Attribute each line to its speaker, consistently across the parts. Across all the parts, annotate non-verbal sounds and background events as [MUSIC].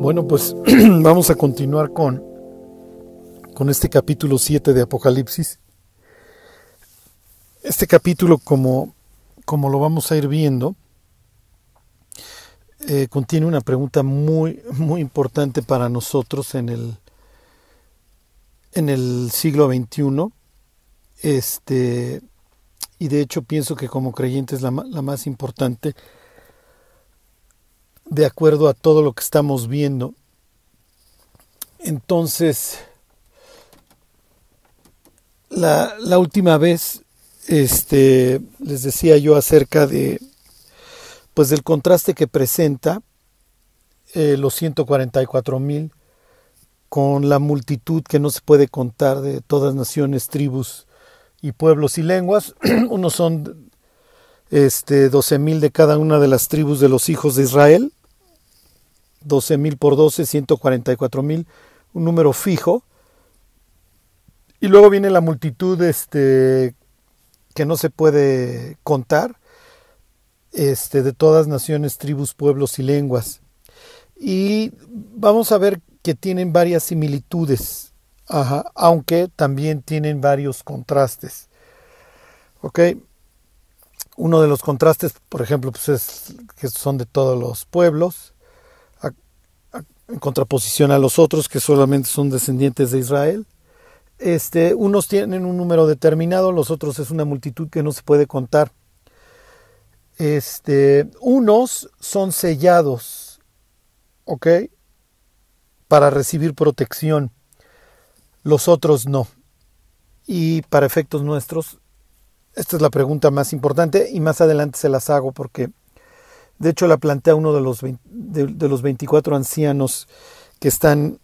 Speaker 1: Bueno, pues [CLEARS THROAT] vamos a continuar con, con este capítulo 7 de Apocalipsis. Este capítulo, como, como lo vamos a ir viendo, eh, contiene una pregunta muy, muy importante para nosotros en el, en el siglo XXI. Este, y de hecho pienso que como creyente es la, la más importante de acuerdo a todo lo que estamos viendo. Entonces, la, última vez este, les decía yo acerca de pues del contraste que presenta eh, los 144 mil con la multitud que no se puede contar de todas naciones, tribus y pueblos y lenguas. [CLEARS THROAT] Unos son este, 12 mil de cada una de las tribus de los hijos de Israel 12 mil por 12, 144 mil, un número fijo. Y luego viene la multitud este, que no se puede contar, este, de todas naciones, tribus, pueblos y lenguas. Y vamos a ver que tienen varias similitudes, aunque también tienen varios contrastes. Uno de los contrastes, por ejemplo, pues es que son de todos los pueblos en contraposición a los otros que solamente son descendientes de Israel. Este, unos tienen un número determinado, los otros es una multitud que no se puede contar. Este, unos son sellados, ¿ok? Para recibir protección, los otros no. Y para efectos nuestros, esta es la pregunta más importante y más adelante se las hago porque de hecho, la plantea uno de los, de, los 24 ancianos que están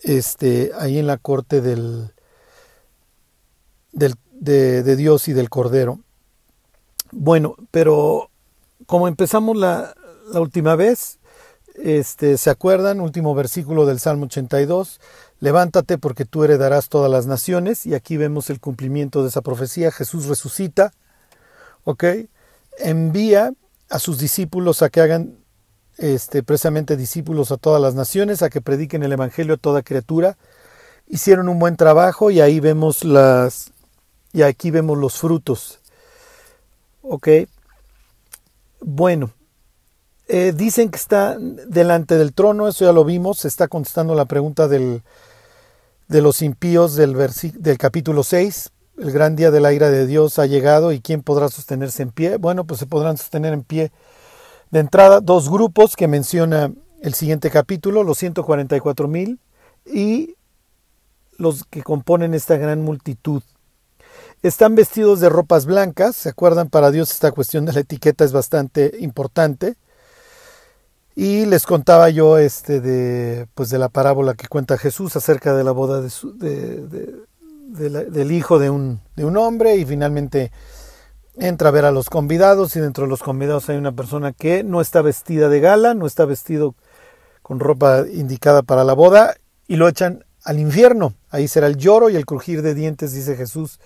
Speaker 1: este, ahí en la corte del, del de, Dios y del Cordero. Bueno, pero como empezamos la, la última vez, este, ¿se acuerdan? Último versículo del Salmo 82. Levántate porque tú heredarás todas las naciones. Y aquí vemos el cumplimiento de esa profecía. Jesús resucita. ¿Ok? Envía a sus discípulos a que hagan este, precisamente discípulos a todas las naciones, a que prediquen el Evangelio a toda criatura. Hicieron un buen trabajo y ahí vemos las, y aquí vemos los frutos. ¿Ok? Bueno, eh, dicen que está delante del trono, eso ya lo vimos, se está contestando la pregunta del, de los impíos del, del capítulo 6, el gran día de la ira de Dios ha llegado y quién podrá sostenerse en pie. Bueno, pues se podrán sostener en pie de entrada dos grupos que menciona el siguiente capítulo, los 144 mil y los que componen esta gran multitud. Están vestidos de ropas blancas, ¿se acuerdan? Para Dios esta cuestión de la etiqueta es bastante importante. Y les contaba yo este de, pues de la parábola que cuenta Jesús acerca de la boda de, su, de del hijo de un, de un hombre y finalmente entra a ver a los convidados y dentro de los convidados hay una persona que no está vestida de gala, no está vestido con ropa indicada para la boda y lo echan al infierno. Ahí será el lloro y el crujir de dientes, dice Jesús.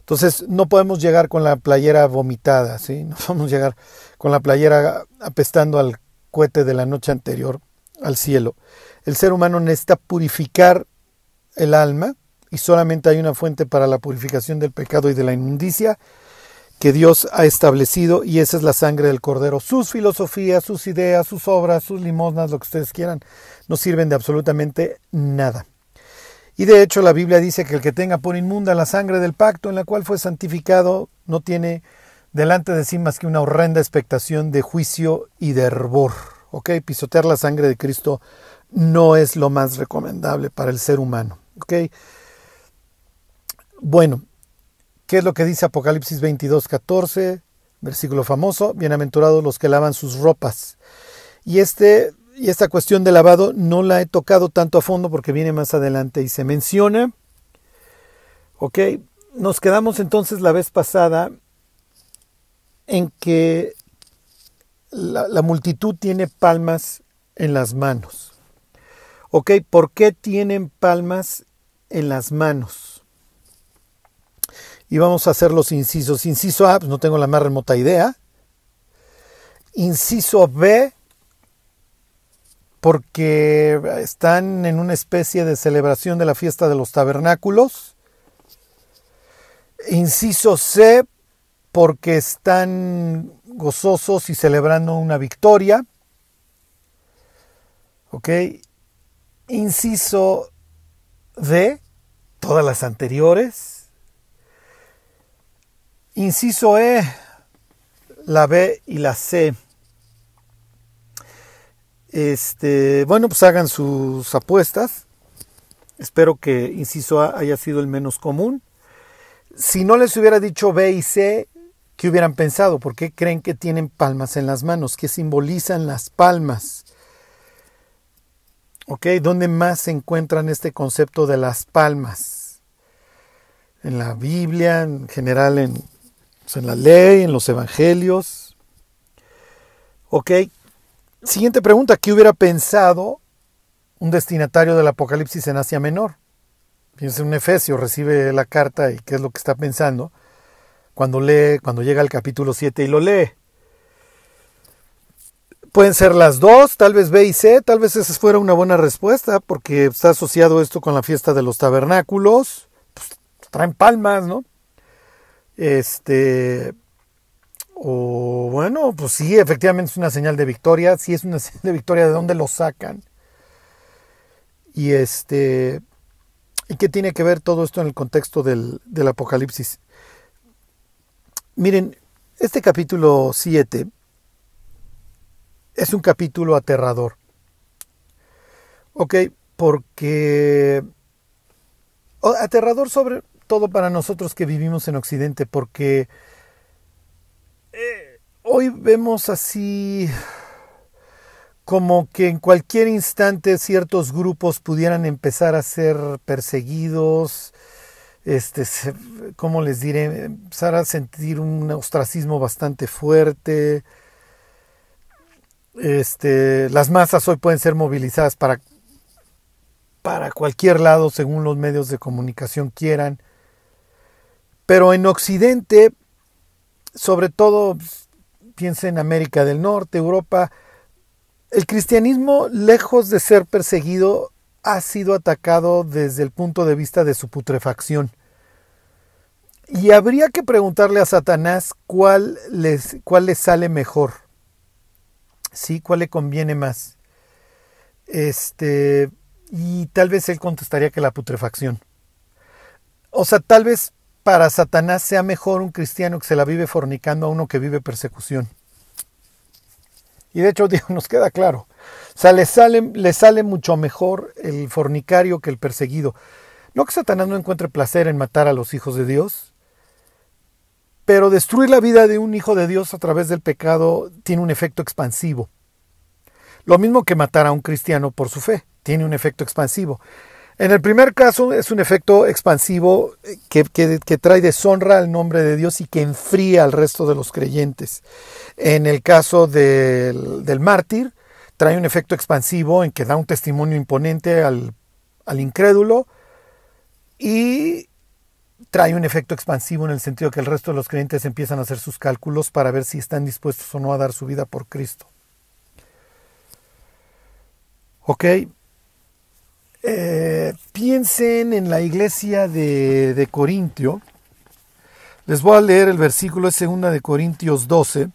Speaker 1: Entonces no podemos llegar con la playera vomitada, ¿sí? No [LAUGHS] podemos llegar con la playera apestando al cohete de la noche anterior al cielo. El ser humano necesita purificar el alma y solamente hay una fuente para la purificación del pecado y de la inmundicia que Dios ha establecido y esa es la sangre del cordero. Sus filosofías, sus ideas, sus obras, sus limosnas, lo que ustedes quieran, no sirven de absolutamente nada. Y de hecho la Biblia dice que el que tenga por inmunda la sangre del pacto en la cual fue santificado no tiene delante de sí más que una horrenda expectación de juicio y de hervor. ¿Ok? Pisotear la sangre de Cristo no es lo más recomendable para el ser humano. ¿Ok? Bueno, ¿qué es lo que dice Apocalipsis 22, 14? Versículo famoso, bienaventurados los que lavan sus ropas. Y, este, y esta cuestión de lavado no la he tocado tanto a fondo porque viene más adelante y se menciona. Ok, nos quedamos entonces la vez pasada en que la, multitud tiene palmas en las manos. ¿Ok? ¿Por qué tienen palmas en las manos? Y vamos a hacer los incisos. Inciso A, pues no tengo la más remota idea. Inciso B, porque están en una especie de celebración de la fiesta de los tabernáculos. Inciso C, porque están gozosos y celebrando una victoria. ¿Ok? Inciso D, todas las anteriores. Inciso E, la B y la C. Este, bueno, pues hagan sus apuestas. Espero que inciso A haya sido el menos común. Si no les hubiera dicho B y C, ¿qué hubieran pensado? ¿Por qué creen que tienen palmas en las manos? ¿Qué simbolizan las palmas? ¿Ok? ¿Dónde más se encuentran este concepto de las palmas? En la Biblia, en general en, pues, en la ley, en los evangelios. ¿Ok? Siguiente pregunta, ¿qué hubiera pensado un destinatario del Apocalipsis en Asia Menor? Fíjense, un Efesio recibe la carta y qué es lo que está pensando cuando lee, cuando llega al capítulo 7 y lo lee. Pueden ser las dos, tal vez B y C, tal vez esa fuera una buena respuesta, porque está asociado esto con la fiesta de los tabernáculos. Pues, traen palmas, ¿no? Este, o bueno, pues sí, efectivamente es una señal de victoria. Sí es una [LAUGHS] señal de victoria. ¿De dónde lo sacan? Y este. ¿Y qué tiene que ver todo esto en el contexto del, del Apocalipsis? Miren, este capítulo 7 es un capítulo aterrador. Ok, porque... Aterrador sobre todo para nosotros que vivimos en Occidente, porque eh, hoy vemos así como que en cualquier instante ciertos grupos pudieran empezar a ser perseguidos, este, ¿cómo les diré? Empezar a sentir un ostracismo bastante fuerte. Este, las masas hoy pueden ser movilizadas para, para cualquier lado según los medios de comunicación quieran. Pero en Occidente sobre todo piensa en América del Norte, Europa, el cristianismo, lejos de ser perseguido, ha sido atacado desde el punto de vista de su putrefacción. Y habría que preguntarle a Satanás cuál les, cuál le sale mejor. Sí, cuál le conviene más. Este, y tal vez él contestaría que la putrefacción. O sea, tal vez para Satanás sea mejor un cristiano que se la vive fornicando a uno que vive persecución. Y de hecho, [LAUGHS] digo, nos queda claro. O sea, le sale, le sale mucho mejor el fornicario que el perseguido. No que Satanás no encuentre placer en matar a los hijos de Dios, pero destruir la vida de un hijo de Dios a través del pecado tiene un efecto expansivo. Lo mismo que matar a un cristiano por su fe, tiene un efecto expansivo. En el primer caso es un efecto expansivo eh, que, que, trae deshonra al nombre de Dios y que enfría al resto de los creyentes. En el caso del, del mártir, trae un efecto expansivo en que da un testimonio imponente al, al incrédulo y trae un efecto expansivo en el sentido que el resto de los creyentes empiezan a hacer sus cálculos para ver si están dispuestos o no a dar su vida por Cristo. ¿Ok? Eh, piensen en la iglesia de, de, Corintio. Les voy a leer el versículo de segunda de Corintios 12.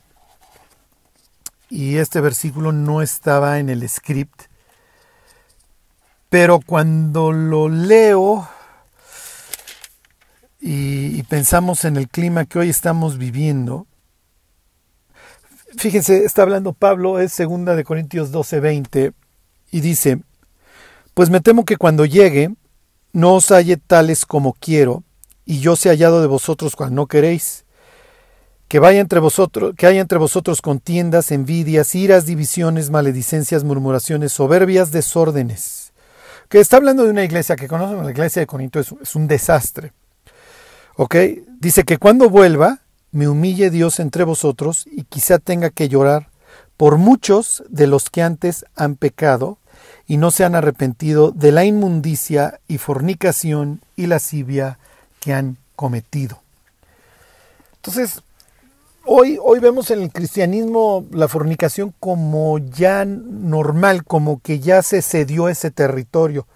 Speaker 1: Y este versículo no estaba en el script. Pero cuando lo leo y, y pensamos en el clima que hoy estamos viviendo, fíjense, está hablando Pablo, es segunda de Corintios 12, 20, y dice, pues me temo que cuando llegue no os halle tales como quiero, y yo sea hallado de vosotros cuando no queréis. Que vaya entre vosotros, que haya entre vosotros contiendas, envidias, iras, divisiones, maledicencias, murmuraciones, soberbias, desórdenes. Que está hablando de una iglesia que conocen, la iglesia de Corinto es, es un desastre. ¿Ok? Dice que cuando vuelva, me humille Dios entre vosotros y quizá tenga que llorar por muchos de los que antes han pecado y no se han arrepentido de la inmundicia y fornicación y lascivia que han cometido. Entonces, hoy, hoy vemos en el cristianismo la fornicación como ya normal, como que ya se cedió ese territorio.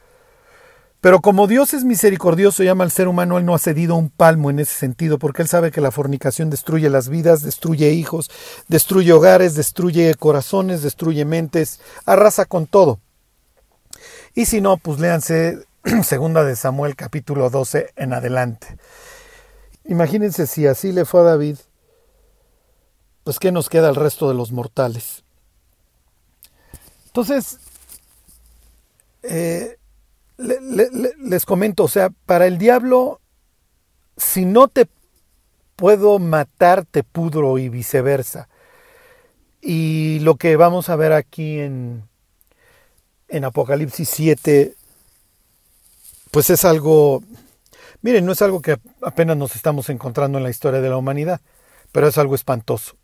Speaker 1: Pero como Dios es misericordioso y ama al ser humano, Él no ha cedido un palmo en ese sentido, porque Él sabe que la fornicación destruye las vidas, destruye hijos, destruye hogares, destruye corazones, destruye mentes, arrasa con todo. Y si no, pues léanse [CLEARS THROAT] segunda de Samuel capítulo 12 en adelante. Imagínense si así le fue a David, pues qué nos queda al resto de los mortales. Entonces, eh, les comento, o sea, para el diablo, si no te puedo matar, te pudro y viceversa. Y lo que vamos a ver aquí en, en Apocalipsis 7, pues es algo, miren, no es algo que apenas nos estamos encontrando en la historia de la humanidad, pero es algo espantoso.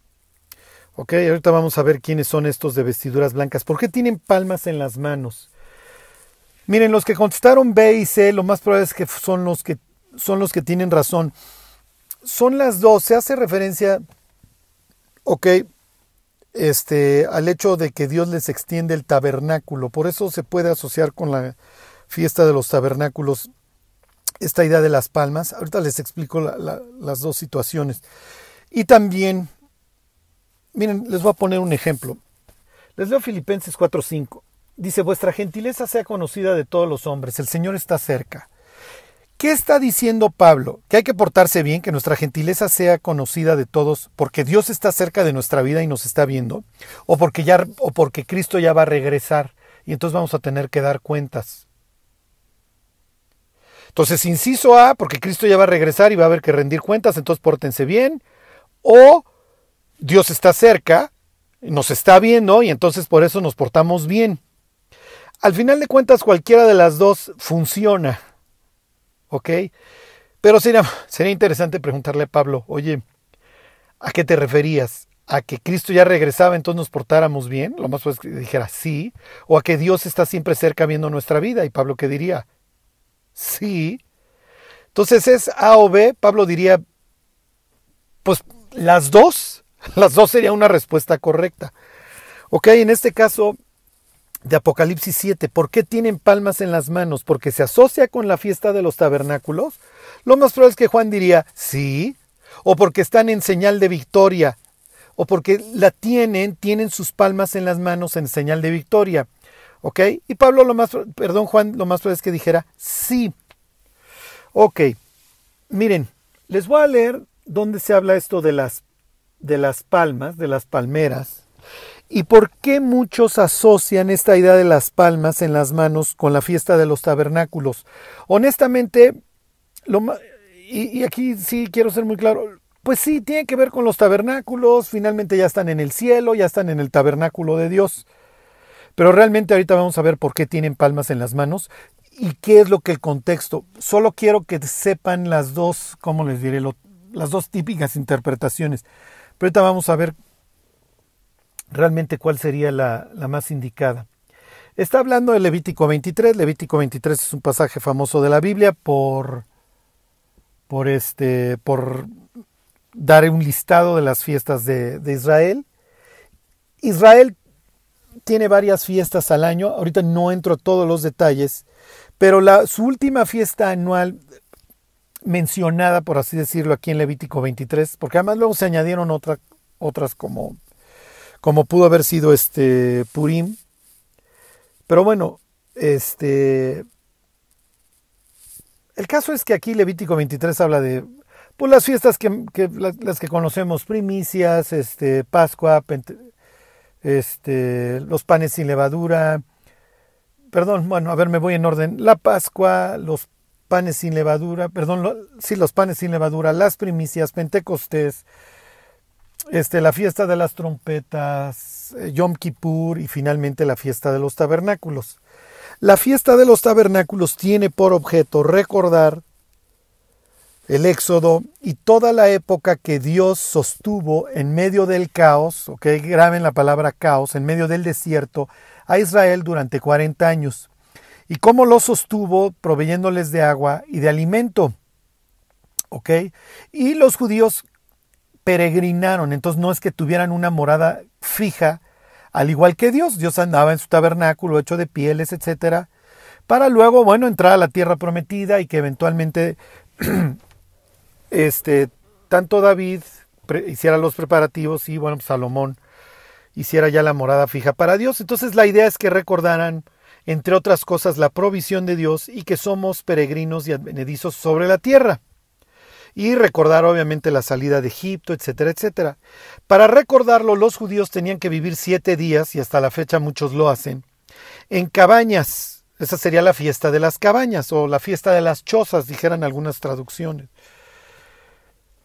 Speaker 1: Ok, ahorita vamos a ver quiénes son estos de vestiduras blancas. ¿Por qué tienen palmas en las manos? Miren, los que contestaron B y C, lo más probable es que son los que son los que tienen razón. Son las dos. Se hace referencia, ok, este, al hecho de que Dios les extiende el tabernáculo. Por eso se puede asociar con la fiesta de los tabernáculos esta idea de las palmas. Ahorita les explico las dos situaciones. Y también, miren, les voy a poner un ejemplo. Les leo Filipenses 4:5. Dice, vuestra gentileza sea conocida de todos los hombres, el Señor está cerca. ¿Qué está diciendo Pablo? Que hay que portarse bien, que nuestra gentileza sea conocida de todos, porque Dios está cerca de nuestra vida y nos está viendo, o porque ya o porque Cristo ya va a regresar y entonces vamos a tener que dar cuentas. Entonces, inciso A, porque Cristo ya va a regresar y va a haber que rendir cuentas, entonces pórtense bien, o Dios está cerca, nos está viendo y entonces por eso nos portamos bien. Al final de cuentas, cualquiera de las dos funciona. ¿Ok? Pero sería, sería interesante preguntarle a Pablo, oye, ¿a qué te referías? ¿A que Cristo ya regresaba, entonces nos portáramos bien? Lo más pues que dijera sí. ¿O a que Dios está siempre cerca viendo nuestra vida? Y Pablo, ¿qué diría? Sí. Entonces es A o B. Pablo diría, pues las dos. [LAUGHS] Las dos sería una respuesta correcta. Ok, en este caso, de Apocalipsis 7. ¿Por qué tienen palmas en las manos? ¿Porque se asocia con la fiesta de los tabernáculos? Lo más probable es que Juan diría sí, o porque están en señal de victoria, o porque la tienen, tienen sus palmas en las manos en señal de victoria. ¿Ok? Y Pablo lo más, perdón Juan, lo más probable es que dijera sí. Ok, miren, les voy a leer dónde se habla esto de las, de las palmas, de las palmeras. ¿Y por qué muchos asocian esta idea de las palmas en las manos con la fiesta de los tabernáculos? Honestamente, lo, y, y aquí sí quiero ser muy claro, pues sí, tiene que ver con los tabernáculos, finalmente ya están en el cielo, ya están en el tabernáculo de Dios. Pero realmente ahorita vamos a ver por qué tienen palmas en las manos y qué es lo que el contexto. Solo quiero que sepan las dos, ¿cómo les diré? las dos típicas interpretaciones. Pero ahorita vamos a ver realmente cuál sería la, más indicada. Está hablando de Levítico 23. Levítico 23 es un pasaje famoso de la Biblia por, por, este, por dar un listado de las fiestas de, Israel. Israel tiene varias fiestas al año. Ahorita no entro a todos los detalles, pero la, su última fiesta anual mencionada, por así decirlo, aquí en Levítico 23, porque además luego se añadieron otras como como pudo haber sido este Purim. Pero bueno, este el caso es que aquí Levítico 23 habla de pues, las fiestas que, las, que conocemos, primicias, este Pascua, este los panes sin levadura. Perdón, bueno, a ver, me voy en orden. La Pascua, los panes sin levadura, perdón, sí, los panes sin levadura, las primicias, Pentecostés, este, la fiesta de las trompetas, eh, Yom Kippur y finalmente la fiesta de los tabernáculos. La fiesta de los tabernáculos tiene por objeto recordar el éxodo y toda la época que Dios sostuvo en medio del caos, ok, graben la palabra caos, en medio del desierto, a Israel durante 40 años. Y cómo lo sostuvo proveyéndoles de agua y de alimento. ¿Ok? Y los judíos peregrinaron, entonces no es que tuvieran una morada fija, al igual que Dios, Dios andaba en su tabernáculo hecho de pieles, etcétera, para luego, bueno, entrar a la tierra prometida y que eventualmente [CLEARS THROAT] este tanto David hiciera los preparativos y bueno, Salomón hiciera ya la morada fija para Dios. Entonces la idea es que recordaran entre otras cosas la provisión de Dios y que somos peregrinos y advenedizos sobre la tierra y recordar obviamente la salida de Egipto, etcétera, etcétera. Para recordarlo, los judíos tenían que vivir siete días, y hasta la fecha muchos lo hacen, en cabañas. Esa sería la fiesta de las cabañas o la fiesta de las chozas, dijeran algunas traducciones.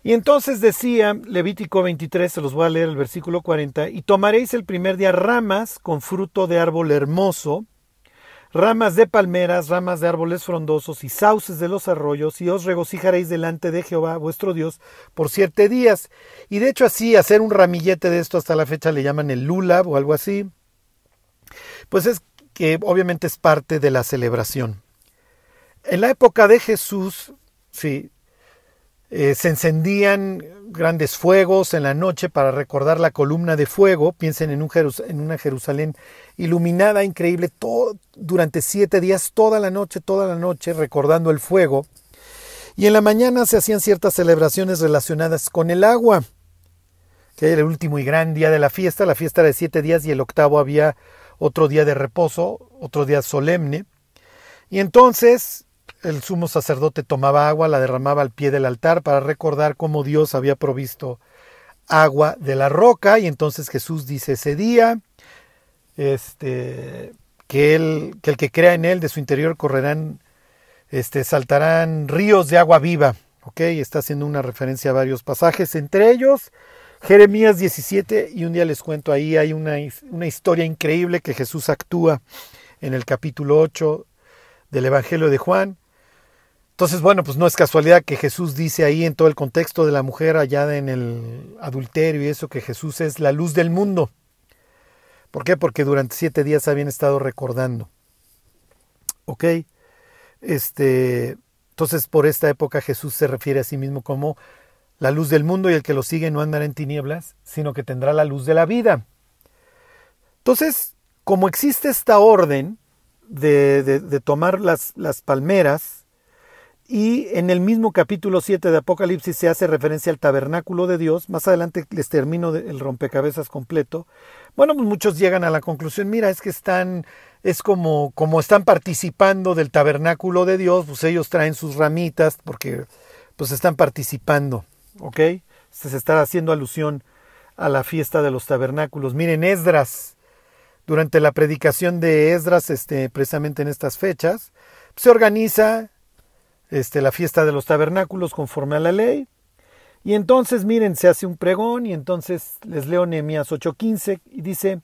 Speaker 1: Y entonces decía Levítico 23, se los voy a leer el versículo 40, y tomaréis el primer día ramas con fruto de árbol hermoso, ramas de palmeras, ramas de árboles frondosos y sauces de los arroyos, y os regocijaréis delante de Jehová vuestro Dios por siete días. Y de hecho así, hacer un ramillete de esto hasta la fecha le llaman el lulab o algo así. Pues es que obviamente es parte de la celebración. En la época de Jesús, sí, eh, se encendían grandes fuegos en la noche para recordar la columna de fuego. Piensen en, un en una Jerusalén iluminada, increíble, todo, durante siete días, toda la noche, toda la noche, recordando el fuego. Y en la mañana se hacían ciertas celebraciones relacionadas con el agua, que era el último y gran día de la fiesta. La fiesta era de siete días y el octavo había otro día de reposo, otro día solemne. Y entonces el sumo sacerdote tomaba agua, la derramaba al pie del altar para recordar cómo Dios había provisto agua de la roca. Y entonces Jesús dice ese día este que, él, que el que crea en él de su interior correrán este saltarán ríos de agua viva, ¿ok? Está haciendo una referencia a varios pasajes, entre ellos Jeremías 17 y un día les cuento ahí hay una, una historia increíble que Jesús actúa en el capítulo 8 del Evangelio de Juan entonces, bueno, pues no es casualidad que Jesús dice ahí en todo el contexto de la mujer allá en el adulterio y eso, que Jesús es la luz del mundo. ¿Por qué? Porque durante siete días habían estado recordando. ¿Ok? Este, entonces, por esta época Jesús se refiere a sí mismo como la luz del mundo y el que lo sigue no andará en tinieblas, sino que tendrá la luz de la vida. Entonces, como existe esta orden de, de, tomar las palmeras, y en el mismo capítulo 7 de Apocalipsis se hace referencia al tabernáculo de Dios. Más adelante les termino el rompecabezas completo. Bueno, pues muchos llegan a la conclusión, mira, es que están, es como, como están participando del tabernáculo de Dios, pues ellos traen sus ramitas porque pues están participando, ¿ok? Se está haciendo alusión a la fiesta de los tabernáculos. Miren, Esdras, durante la predicación de Esdras, este, precisamente en estas fechas, se organiza este, la fiesta de los tabernáculos conforme a la ley. Y entonces, miren, se hace un pregón y entonces les leo Nehemías 8:15 y dice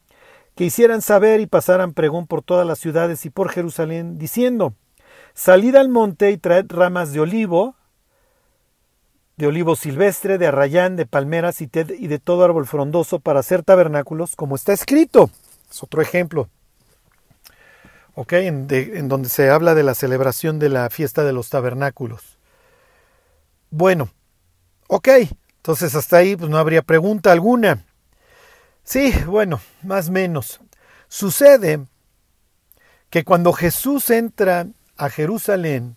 Speaker 1: que hicieran saber y pasaran pregón por todas las ciudades y por Jerusalén, diciendo, salid al monte y traed ramas de olivo, de olivo silvestre, de arrayán, de palmeras y de todo árbol frondoso para hacer tabernáculos, como está escrito. Es otro ejemplo en, donde se habla de la celebración de la fiesta de los tabernáculos. Bueno, ok, entonces hasta ahí pues, no habría pregunta alguna. Sí, bueno, más o menos. Sucede que cuando Jesús entra a Jerusalén,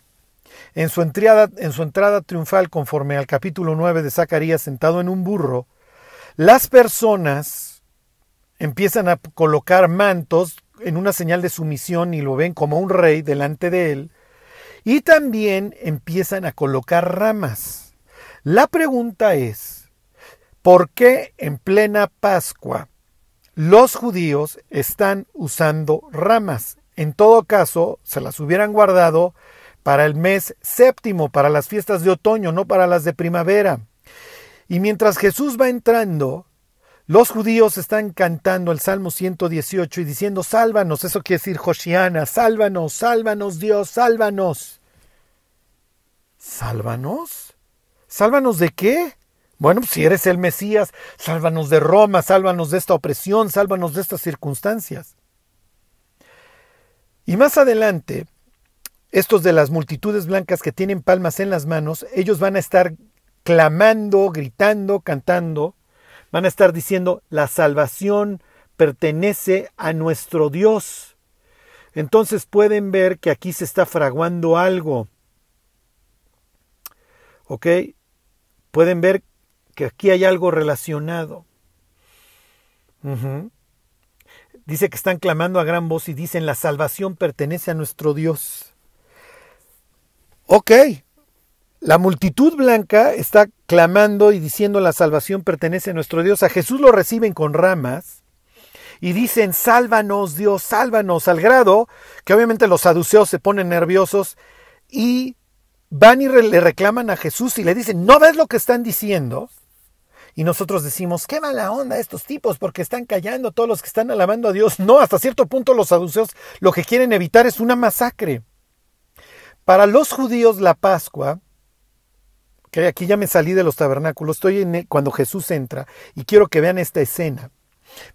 Speaker 1: en su, entrada, en su entrada triunfal conforme al capítulo 9 de Zacarías sentado en un burro, las personas empiezan a colocar mantos en una señal de sumisión y lo ven como un rey delante de él. Y también empiezan a colocar ramas. La pregunta es, ¿por qué en plena Pascua los judíos están usando ramas? En todo caso, se las hubieran guardado para el mes séptimo, para las fiestas de otoño, no para las de primavera. Y mientras Jesús va entrando, los judíos están cantando el Salmo 118 y diciendo, sálvanos, eso quiere decir Josiana, sálvanos, sálvanos Dios, sálvanos. ¿Sálvanos? ¿Sálvanos de qué? Bueno, si eres el Mesías, sálvanos de Roma, sálvanos de esta opresión, sálvanos de estas circunstancias. Y más adelante, estos de las multitudes blancas que tienen palmas en las manos, ellos van a estar clamando, gritando, cantando, van a estar diciendo, la salvación pertenece a nuestro Dios. Entonces pueden ver que aquí se está fraguando algo. ¿Ok? Pueden ver que aquí hay algo relacionado. Dice que están clamando a gran voz y dicen, la salvación pertenece a nuestro Dios. Ok, la multitud blanca está clamando y diciendo, la salvación pertenece a nuestro Dios. A Jesús lo reciben con ramas y dicen, sálvanos Dios, sálvanos, al grado que obviamente los saduceos se ponen nerviosos y van y le reclaman a Jesús y le dicen, ¿no ves lo que están diciendo? Y nosotros decimos, qué mala onda estos tipos porque están callando todos los que están alabando a Dios. No, hasta cierto punto los saduceos lo que quieren evitar es una masacre. Para los judíos la Pascua, que aquí ya me salí de los tabernáculos, estoy en cuando Jesús entra y quiero que vean esta escena,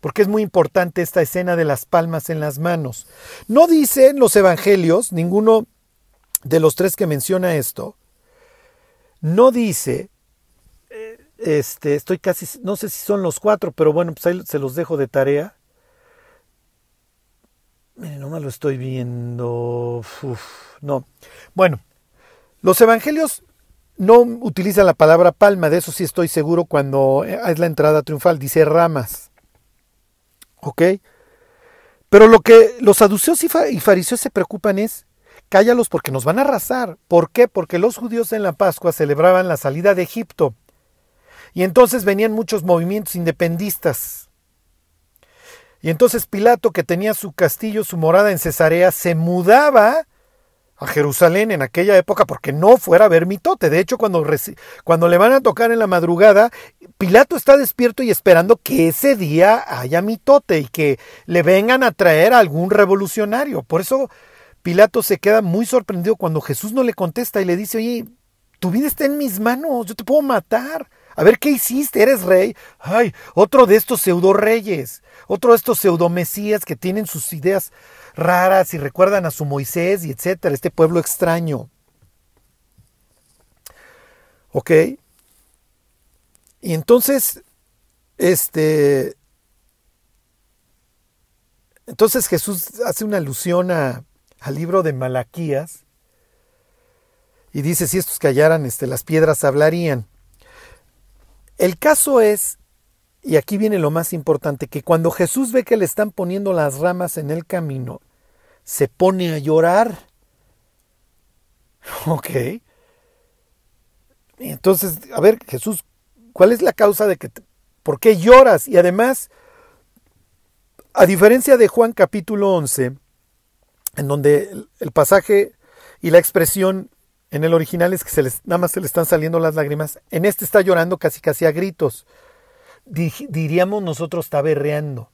Speaker 1: porque es muy importante esta escena de las palmas en las manos. No dicen los evangelios, ninguno de los tres que menciona esto, no dice este, estoy casi, no sé si son los cuatro, pero bueno, pues ahí se los dejo de tarea. Miren, no me lo estoy viendo. no. Bueno, los evangelios no utilizan la palabra palma, de eso sí estoy seguro cuando es la entrada triunfal, dice ramas. ¿Ok? Pero lo que los saduceos y fariseos se preocupan es, cállalos porque nos van a arrasar. ¿Por qué? Porque los judíos en la Pascua celebraban la salida de Egipto. Y entonces venían muchos movimientos independistas. Y entonces Pilato, que tenía su castillo, su morada en Cesarea, se mudaba a Jerusalén en aquella época porque no fuera a ver mitote. De hecho, cuando, cuando le van a tocar en la madrugada, Pilato está despierto y esperando que ese día haya mitote y que le vengan a traer a algún revolucionario. Por eso Pilato se queda muy sorprendido cuando Jesús no le contesta y le dice, oye, tu vida está en mis manos, yo te puedo matar. A ver, ¿qué hiciste? ¿Eres rey? Ay, otro de estos pseudo reyes, otro de estos pseudo mesías que tienen sus ideas raras y recuerdan a su Moisés y etcétera, este pueblo extraño. ¿Ok? Y entonces, este, entonces Jesús hace una alusión a, al libro de Malaquías y dice, si estos callaran, este, las piedras hablarían. El caso es, y aquí viene lo más importante, que cuando Jesús ve que le están poniendo las ramas en el camino, se pone a llorar. [LAUGHS] Ok. Entonces, a ver, Jesús, ¿cuál es la causa de que... ¿Por qué lloras? Y además, a diferencia de Juan capítulo 11, en donde el pasaje y la expresión en el original es que se les, nada más se le están saliendo las lágrimas. En este está llorando casi casi a gritos. diríamos nosotros está berreando.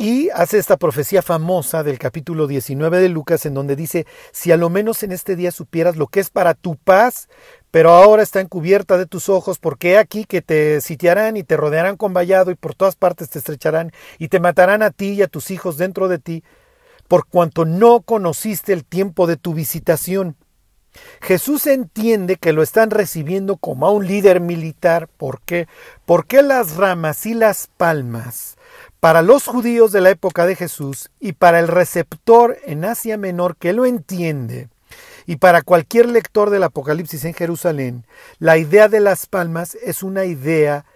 Speaker 1: Y hace esta profecía famosa del capítulo 19 de Lucas en donde dice, si a lo menos en este día supieras lo que es para tu paz, pero ahora está encubierta de tus ojos, porque he aquí que te sitiarán y te rodearán con vallado y por todas partes te estrecharán y te matarán a ti y a tus hijos dentro de ti, por cuanto no conociste el tiempo de tu visitación. Jesús entiende que lo están recibiendo como a un líder militar. ¿Por qué? Porque las ramas y las palmas para los judíos de la época de Jesús y para el receptor en Asia Menor que lo entiende, y para cualquier lector del Apocalipsis en Jerusalén, la idea de las palmas es una idea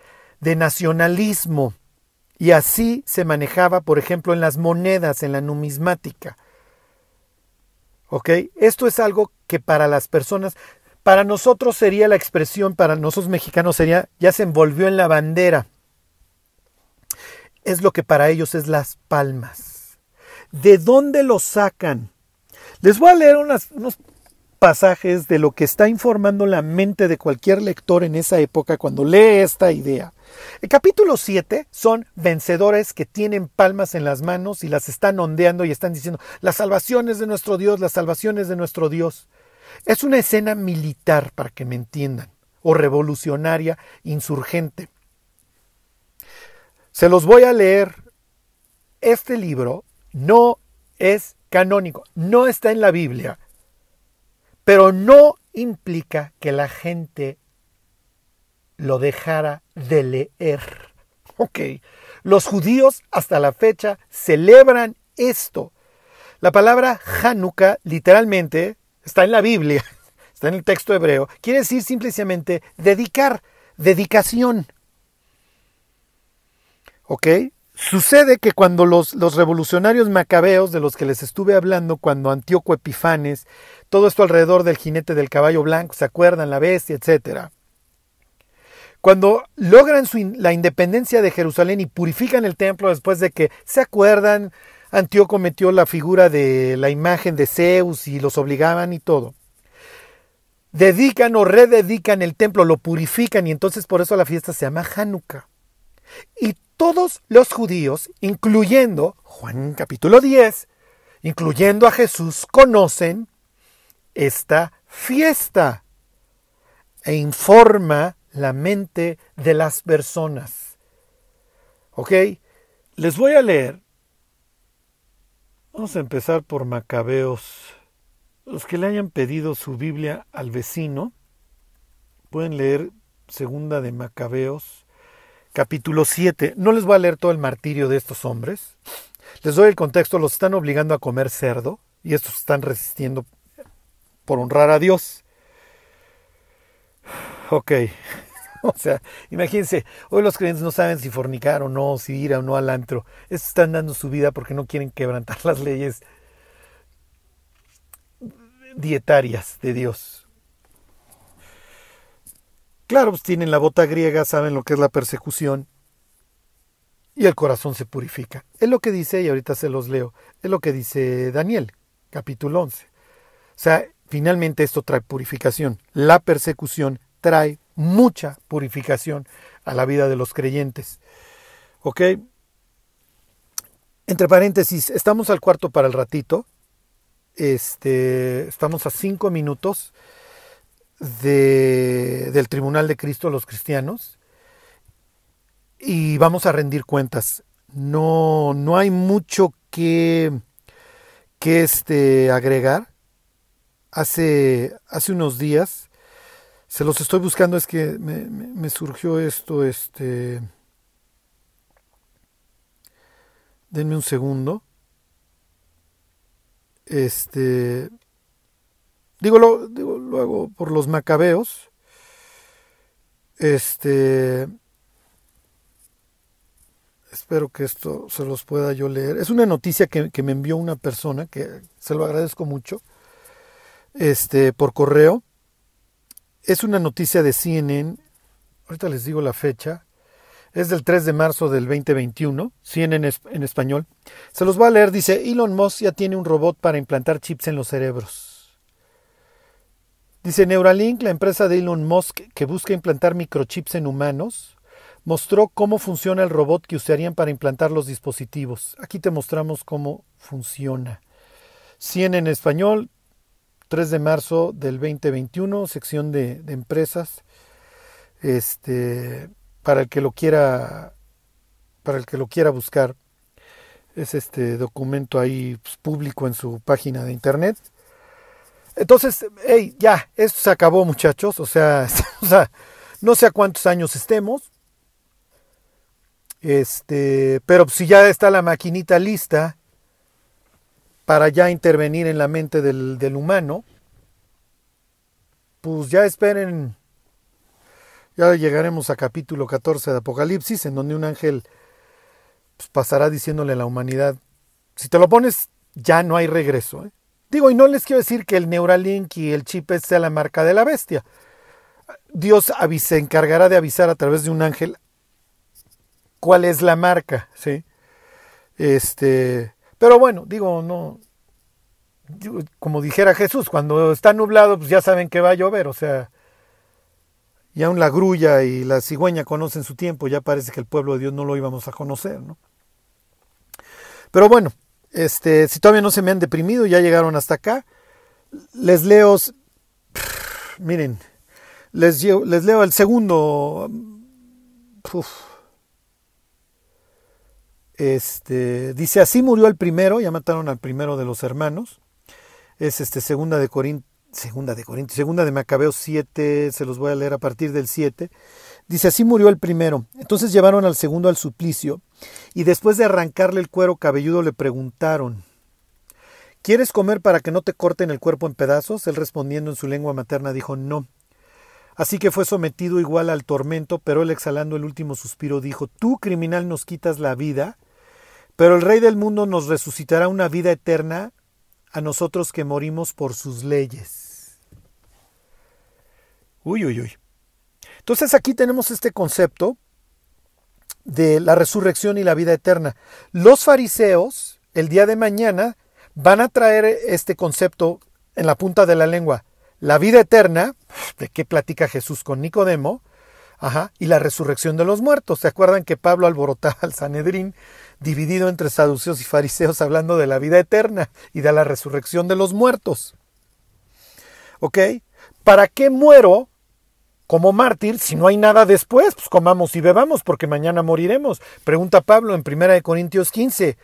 Speaker 1: de nacionalismo. Y así se manejaba, por ejemplo, en las monedas, en la numismática. ¿Ok? Esto es algo que para las personas, para nosotros sería la expresión, para nosotros mexicanos sería, ya se envolvió en la bandera. Es lo que para ellos es las palmas. ¿De dónde lo sacan? Les voy a leer unos pasajes de lo que está informando la mente de cualquier lector en esa época cuando lee esta idea. El capítulo 7 son vencedores que tienen palmas en las manos y las están ondeando y están diciendo, las salvaciones de nuestro Dios, las salvaciones de nuestro Dios. Es una escena militar, para que me entiendan, o revolucionaria, insurgente. Se los voy a leer. Este libro no es canónico, no está en la Biblia, pero no implica que la gente lo dejara de leer. Ok, los judíos hasta la fecha celebran esto. La palabra Hanukkah literalmente está en la Biblia, [LAUGHS] está en el texto hebreo, quiere decir simplemente dedicar, dedicación. ¿Ok? Sucede que cuando los, los, revolucionarios macabeos de los que les estuve hablando, cuando Antíoco Epifanes, todo esto alrededor del jinete del caballo blanco, ¿se acuerdan? La bestia, etcétera. Cuando logran la independencia de Jerusalén y purifican el templo después de que, ¿se acuerdan? Antíoco metió la figura de la imagen de Zeus y los obligaban y todo. Dedican o rededican el templo, lo purifican y entonces por eso la fiesta se llama Hanukkah. Y todos los judíos, incluyendo Juan capítulo 10, incluyendo a Jesús, conocen esta fiesta e informa la mente de las personas. ¿Ok? Les voy a leer. Vamos a empezar por Macabeos. Los que le hayan pedido su Biblia al vecino pueden leer Segunda de Macabeos, capítulo 7. No les voy a leer todo el martirio de estos hombres. Les doy el contexto. Los están obligando a comer cerdo y estos están resistiendo por honrar a Dios. [SIGHS] Ok. [LAUGHS] O sea, imagínense, hoy los creyentes no saben si fornicar o no, si ir o no al antro. Estos están dando su vida porque no quieren quebrantar [LAUGHS] las leyes dietarias de Dios. Claro, pues tienen la bota griega, saben lo que es la persecución y el corazón se purifica. Es lo que dice, y ahorita se los leo, es lo que dice Daniel, capítulo 11. O sea, finalmente esto trae purificación. La persecución trae mucha purificación a la vida de los creyentes. ¿Ok? Entre paréntesis, estamos al cuarto para el ratito. Este, estamos a cinco minutos de, del Tribunal de Cristo a los cristianos y vamos a rendir cuentas. No, no hay mucho que, que este, agregar. Hace, hace unos días se los estoy buscando, es que me, surgió esto, este... Denme un segundo. Este... Digo, lo, digo luego por los macabeos. Este... Espero que esto se los pueda yo leer. Es una noticia que, que me envió una persona, que se lo agradezco mucho, este, por correo es una noticia de CNN, ahorita les digo la fecha, es del 3 de marzo del 2021, CNN en español. Se los voy a leer, dice, Elon Musk ya tiene un robot para implantar chips en los cerebros. Dice Neuralink, la empresa de Elon Musk que busca implantar microchips en humanos, mostró cómo funciona el robot que usarían para implantar los dispositivos. Aquí te mostramos cómo funciona. CNN en español, 3 de marzo del 2021, sección de, empresas. Este, para el que lo quiera, para el que lo quiera buscar, es este documento ahí pues, público en su página de internet. Entonces, hey, ya, esto se acabó, muchachos. O sea, [LAUGHS] o sea, no sé a cuántos años estemos. Este, pero si ya está la maquinita lista, para ya intervenir en la mente del, humano, pues ya esperen, ya llegaremos a capítulo 14 de Apocalipsis, en donde un ángel pues, pasará diciéndole a la humanidad, si te lo pones, ya no hay regreso. ¿eh? Digo, y no les quiero decir que el Neuralink y el chip sea la marca de la bestia. Dios se encargará de avisar a través de un ángel cuál es la marca, ¿sí? Este, pero bueno, digo, no, como dijera Jesús, cuando está nublado, pues ya saben que va a llover, o sea, y aún la grulla y la cigüeña conocen su tiempo, ya parece que el pueblo de Dios no lo íbamos a conocer, ¿no? Pero bueno, este, si todavía no se me han deprimido, ya llegaron hasta acá, les leo, miren, les, les leo el segundo, este, dice, así murió el primero, ya mataron al primero de los hermanos. Es este segunda de Corintios, segunda de segunda de Macabeos 7, se los voy a leer a partir del 7. Dice, así murió el primero. Entonces llevaron al segundo al suplicio, y después de arrancarle el cuero cabelludo le preguntaron, ¿Quieres comer para que no te corten el cuerpo en pedazos? Él respondiendo en su lengua materna dijo, no. Así que fue sometido igual al tormento, pero él exhalando el último suspiro dijo, Tú, criminal, nos quitas la vida, pero el Rey del mundo nos resucitará una vida eterna a nosotros que morimos por sus leyes. Uy, uy, uy. Entonces aquí tenemos este concepto de la resurrección y la vida eterna. Los fariseos, el día de mañana, van a traer este concepto en la punta de la lengua. La vida eterna, de qué platica Jesús con Nicodemo, ajá, y la resurrección de los muertos. ¿Se acuerdan que Pablo alborotaba al Sanedrín, dividido entre saduceos y fariseos, hablando de la vida eterna y de la resurrección de los muertos? ¿Ok? ¿Para qué muero como mártir si no hay nada después? Pues comamos y bebamos porque mañana moriremos. Pregunta Pablo en 1 Corintios 15.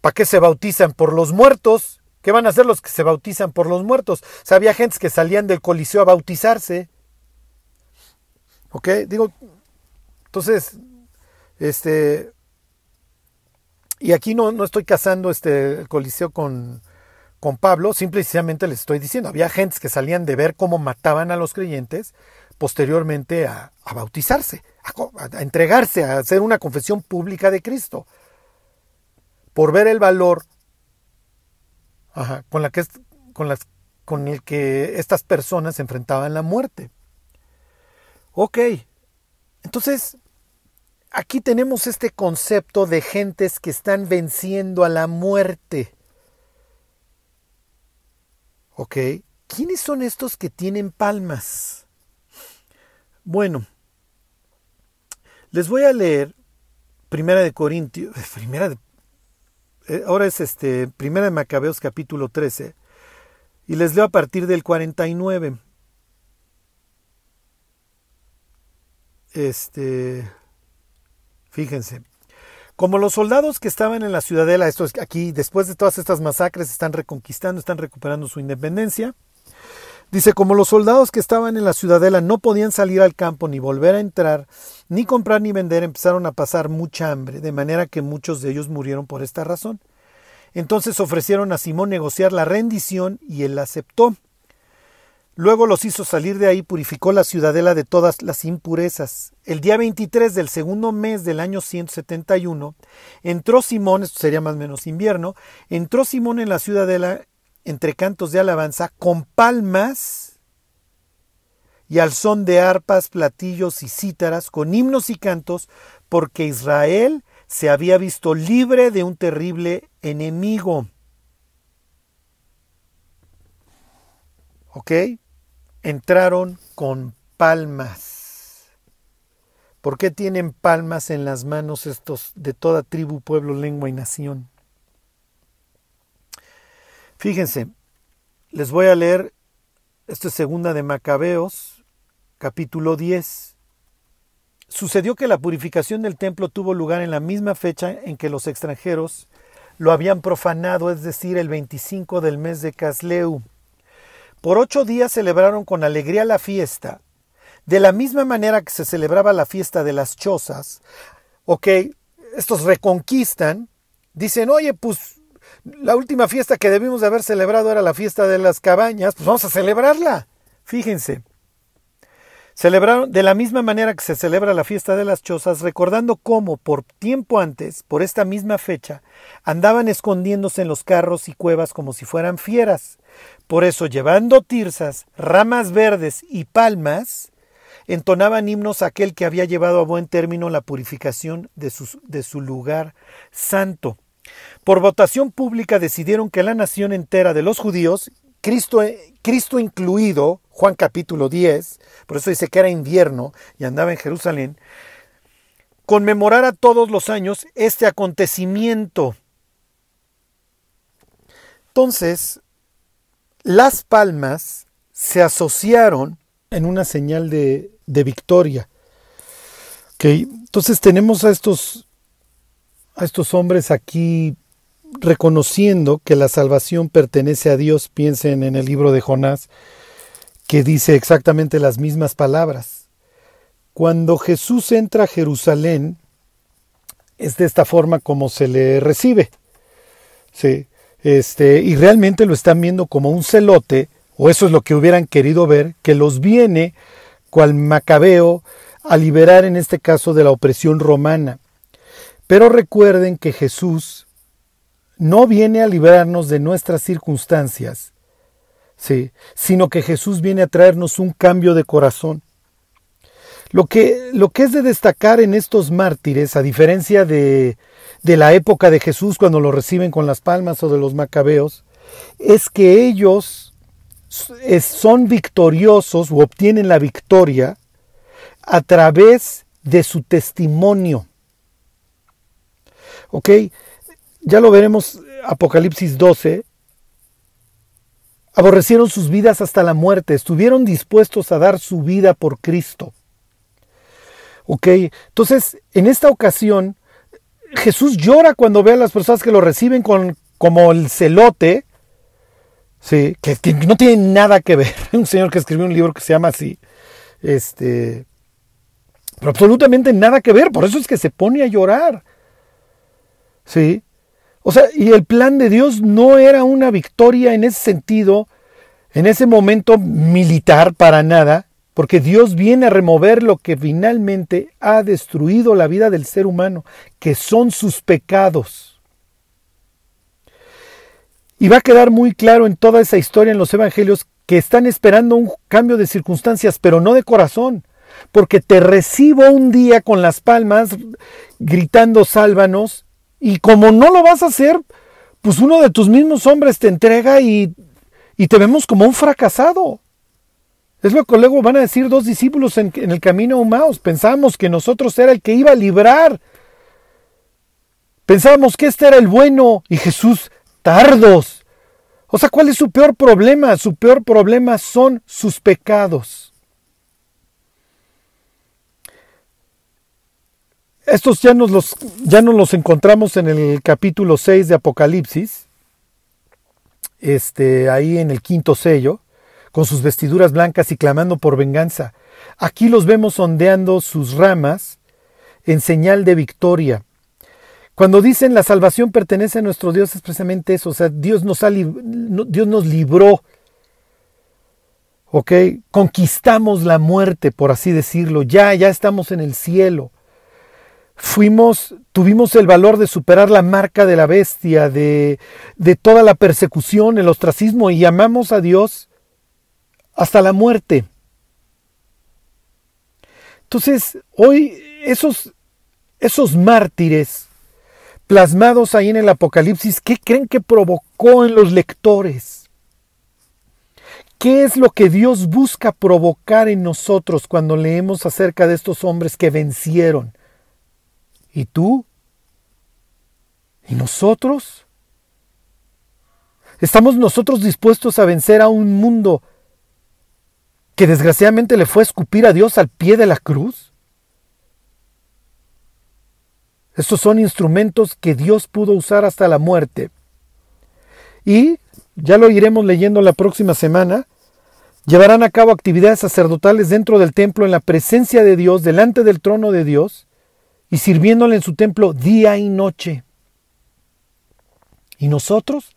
Speaker 1: ¿Para qué se bautizan? Por los muertos. ¿Qué van a hacer los que se bautizan por los muertos? O había gentes que salían del coliseo a bautizarse. ¿Ok? Digo, entonces, este, y aquí no, no estoy casando este el coliseo con, con Pablo, simplemente les estoy diciendo, había gentes que salían de ver cómo mataban a los creyentes posteriormente a, bautizarse, a, entregarse, a hacer una confesión pública de Cristo por ver el valor con, las, con el que estas personas enfrentaban la muerte. Ok, entonces aquí tenemos este concepto de gentes que están venciendo a la muerte. Ok, ¿quiénes son estos que tienen palmas? Bueno, les voy a leer Primera de Corintios, [LAUGHS] Primera de eh, ahora es este, Primera de Macabeos capítulo 13, y les leo a partir del 49. Este, fíjense, como los soldados que estaban en la ciudadela, estos aquí, después de todas estas masacres, están reconquistando, están recuperando su independencia, Dice, como los soldados que estaban en la ciudadela no podían salir al campo ni volver a entrar, ni comprar ni vender, empezaron a pasar mucha hambre, de manera que muchos de ellos murieron por esta razón. Entonces ofrecieron a Simón negociar la rendición y él aceptó. Luego los hizo salir de ahí, purificó la ciudadela de todas las impurezas. El día 23 del segundo mes del año 171, entró Simón, esto sería más o menos invierno, entró Simón en la ciudadela entre cantos de alabanza con palmas y al son de arpas, platillos y cítaras, con himnos y cantos, porque Israel se había visto libre de un terrible enemigo. ¿Ok? Entraron con palmas. ¿Por qué tienen palmas en las manos estos de toda tribu, pueblo, lengua y nación? Fíjense, les voy a leer, esto es segunda de Macabeos, capítulo 10. Sucedió que la purificación del templo tuvo lugar en la misma fecha en que los extranjeros lo habían profanado, es decir, el 25 del mes de Casleu. Por ocho días celebraron con alegría la fiesta, de la misma manera que se celebraba la fiesta de las chozas. Ok, estos reconquistan, dicen, oye, pues la última fiesta que debimos de haber celebrado era la fiesta de las cabañas, pues vamos a celebrarla. Fíjense. Celebraron de la misma manera que se celebra la fiesta de las chozas, recordando cómo por tiempo antes, por esta misma fecha, andaban escondiéndose en los carros y cuevas como si fueran fieras. Por eso, llevando tirzas, ramas verdes y palmas, entonaban himnos a aquel que había llevado a buen término la purificación de su, lugar santo. Por votación pública decidieron que la nación entera de los judíos, Cristo, Cristo incluido, Juan capítulo 10, por eso dice que era invierno y andaba en Jerusalén, conmemorara todos los años este acontecimiento. Entonces, las palmas se asociaron en una señal de, victoria. Okay. Entonces tenemos a estos a estos hombres aquí reconociendo que la salvación pertenece a Dios, piensen en el libro de Jonás, que dice exactamente las mismas palabras. Cuando Jesús entra a Jerusalén, es de esta forma como se le recibe. Sí, este, y realmente lo están viendo como un celote, o eso es lo que hubieran querido ver, que los viene, cual macabeo, a liberar en este caso de la opresión romana. Pero recuerden que Jesús no viene a liberarnos de nuestras circunstancias, sí, sino que Jesús viene a traernos un cambio de corazón. Lo que, lo que es de destacar en estos mártires, a diferencia de, de la época de Jesús cuando lo reciben con las palmas o de los macabeos, es que ellos son victoriosos o obtienen la victoria a través de su testimonio. ¿Ok? Ya lo veremos Apocalipsis 12. Aborrecieron sus vidas hasta la muerte, estuvieron dispuestos a dar su vida por Cristo. ¿Ok? Entonces, en esta ocasión, Jesús llora cuando ve a las personas que lo reciben con, como el celote, ¿sí? que, no tiene nada que ver. [LAUGHS] Un señor que escribió un libro que se llama así, este, pero absolutamente nada que ver, por eso es que se pone a llorar. ¿Sí? O sea, y el plan de Dios no era una victoria en ese sentido, en ese momento militar para nada, porque Dios viene a remover lo que finalmente ha destruido la vida del ser humano, que son sus pecados. Y va a quedar muy claro en toda esa historia en los evangelios que están esperando un cambio de circunstancias, pero no de corazón, porque te recibo un día con las palmas gritando sálvanos y como no lo vas a hacer, pues uno de tus mismos hombres te entrega y, y te vemos como un fracasado. Es lo que luego van a decir dos discípulos en, el camino a Umaus. Pensábamos que nosotros era el que iba a librar. Pensábamos que este era el bueno y Jesús, tardos. O sea, ¿cuál es su peor problema? Su peor problema son sus pecados. Estos ya nos los, ya los encontramos en el capítulo 6 de Apocalipsis, este, ahí en el quinto sello, con sus vestiduras blancas y clamando por venganza. Aquí los vemos ondeando sus ramas en señal de victoria. Cuando dicen la salvación pertenece a nuestro Dios es precisamente eso, o sea, Dios nos, ha, Dios nos libró, ¿ok? Conquistamos la muerte, por así decirlo, ya, ya estamos en el cielo fuimos, tuvimos el valor de superar la marca de la bestia, de, de toda la persecución, el ostracismo y amamos a Dios hasta la muerte. Entonces, hoy esos, esos mártires plasmados ahí en el Apocalipsis, ¿qué creen que provocó en los lectores? ¿Qué es lo que Dios busca provocar en nosotros cuando leemos acerca de estos hombres que vencieron? ¿Y tú? ¿Y nosotros? ¿Estamos nosotros dispuestos a vencer a un mundo que desgraciadamente le fue a escupir a Dios al pie de la cruz? Estos son instrumentos que Dios pudo usar hasta la muerte. Y, ya lo iremos leyendo la próxima semana, llevarán a cabo actividades sacerdotales dentro del templo en la presencia de Dios, delante del trono de Dios, y sirviéndole en su templo día y noche. ¿Y nosotros?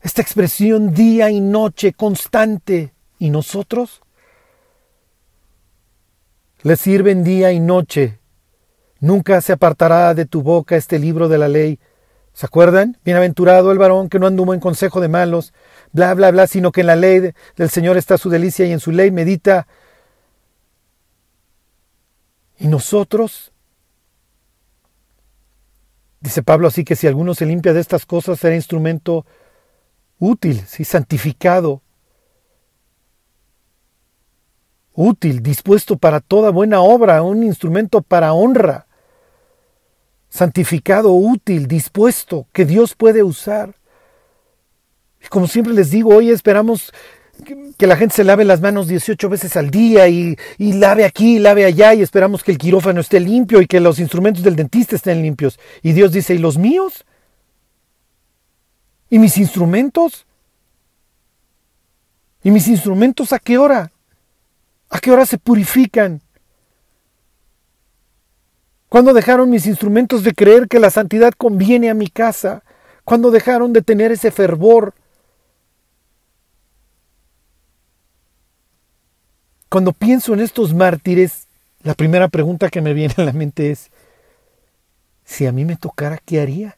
Speaker 1: Esta expresión día y noche constante. ¿Y nosotros? Le sirven día y noche. Nunca se apartará de tu boca este libro de la ley. ¿Se acuerdan? Bienaventurado el varón que no anduvo en consejo de malos, bla, bla, bla, sino que en la ley del Señor está su delicia y en su ley medita ¿Y nosotros? Dice Pablo así que si alguno se limpia de estas cosas será instrumento útil, ¿sí? santificado, útil, dispuesto para toda buena obra, un instrumento para honra, santificado, útil, dispuesto, que Dios puede usar. Y como siempre les digo, hoy esperamos que la gente se lave las manos 18 veces al día y, lave aquí, lave allá y esperamos que el quirófano esté limpio y que los instrumentos del dentista estén limpios. Y Dios dice, ¿y los míos? ¿Y mis instrumentos? ¿Y mis instrumentos a qué hora? ¿A qué hora se purifican? Cuando dejaron mis instrumentos de creer que la santidad conviene a mi casa. Cuando dejaron de tener ese fervor. Cuando pienso en estos mártires, la primera pregunta que me viene a la mente es, si a mí me tocara, ¿qué haría?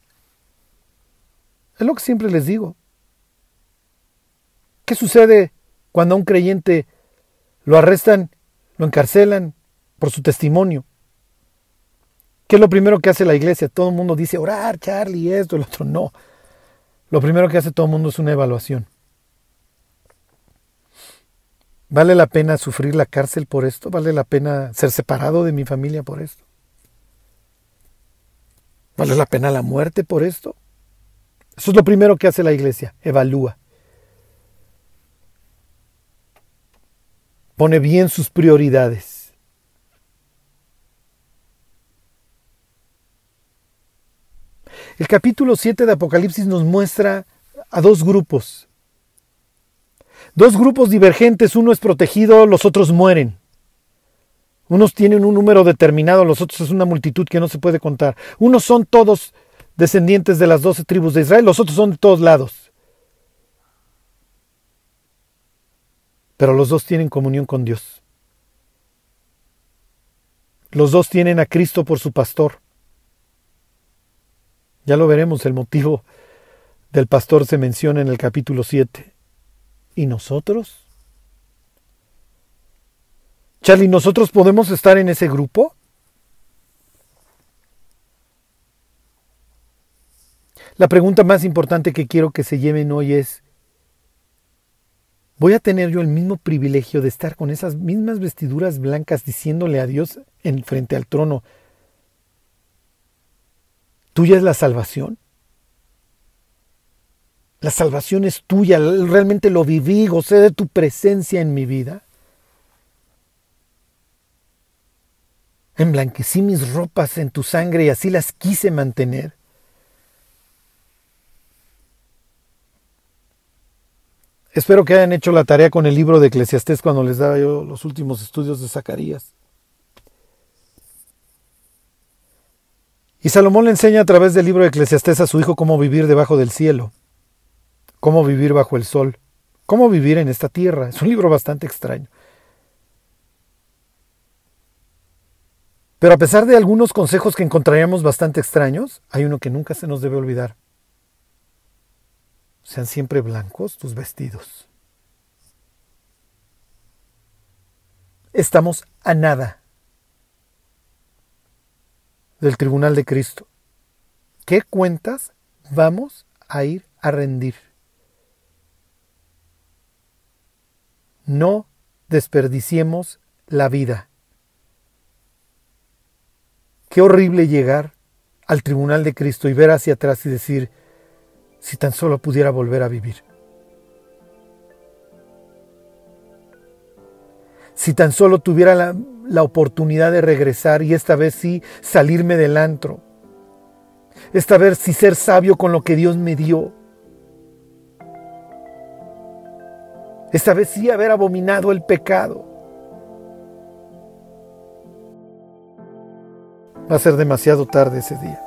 Speaker 1: Es lo que siempre les digo. ¿Qué sucede cuando a un creyente lo arrestan, lo encarcelan por su testimonio? ¿Qué es lo primero que hace la iglesia? Todo el mundo dice orar, Charlie, esto, el otro. No. Lo primero que hace todo el mundo es una evaluación. ¿Vale la pena sufrir la cárcel por esto? ¿Vale la pena ser separado de mi familia por esto? ¿Vale la pena la muerte por esto? Eso es lo primero que hace la iglesia, evalúa. Pone bien sus prioridades. El capítulo 7 de Apocalipsis nos muestra a dos grupos. Dos grupos divergentes, uno es protegido, los otros mueren. Unos tienen un número determinado, los otros es una multitud que no se puede contar. Unos son todos descendientes de las doce tribus de Israel, los otros son de todos lados. Pero los dos tienen comunión con Dios. Los dos tienen a Cristo por su pastor. Ya lo veremos, el motivo del pastor se menciona en el capítulo 7. ¿Y nosotros? Charlie, ¿nosotros podemos estar en ese grupo? La pregunta más importante que quiero que se lleven hoy es, ¿voy a tener yo el mismo privilegio de estar con esas mismas vestiduras blancas diciéndole a Dios en frente al trono, ¿tuya es la salvación? La salvación es tuya, realmente lo viví, gocé de tu presencia en mi vida. Emblanquecí mis ropas en tu sangre y así las quise mantener. Espero que hayan hecho la tarea con el libro de Eclesiastés cuando les daba yo los últimos estudios de Zacarías. Y Salomón le enseña a través del libro de Eclesiastés a su hijo cómo vivir debajo del cielo, cómo vivir bajo el sol, cómo vivir en esta tierra. Es un libro bastante extraño. Pero a pesar de algunos consejos que encontraríamos bastante extraños, hay uno que nunca se nos debe olvidar. Sean siempre blancos tus vestidos. Estamos a nada del tribunal de Cristo. ¿Qué cuentas vamos a ir a rendir? No desperdiciemos la vida. Qué horrible llegar al tribunal de Cristo y ver hacia atrás y decir, si tan solo pudiera volver a vivir. Si tan solo tuviera la, oportunidad de regresar y esta vez sí salirme del antro. Esta vez sí ser sabio con lo que Dios me dio. Esta vez sí haber abominado el pecado. Va a ser demasiado tarde ese día.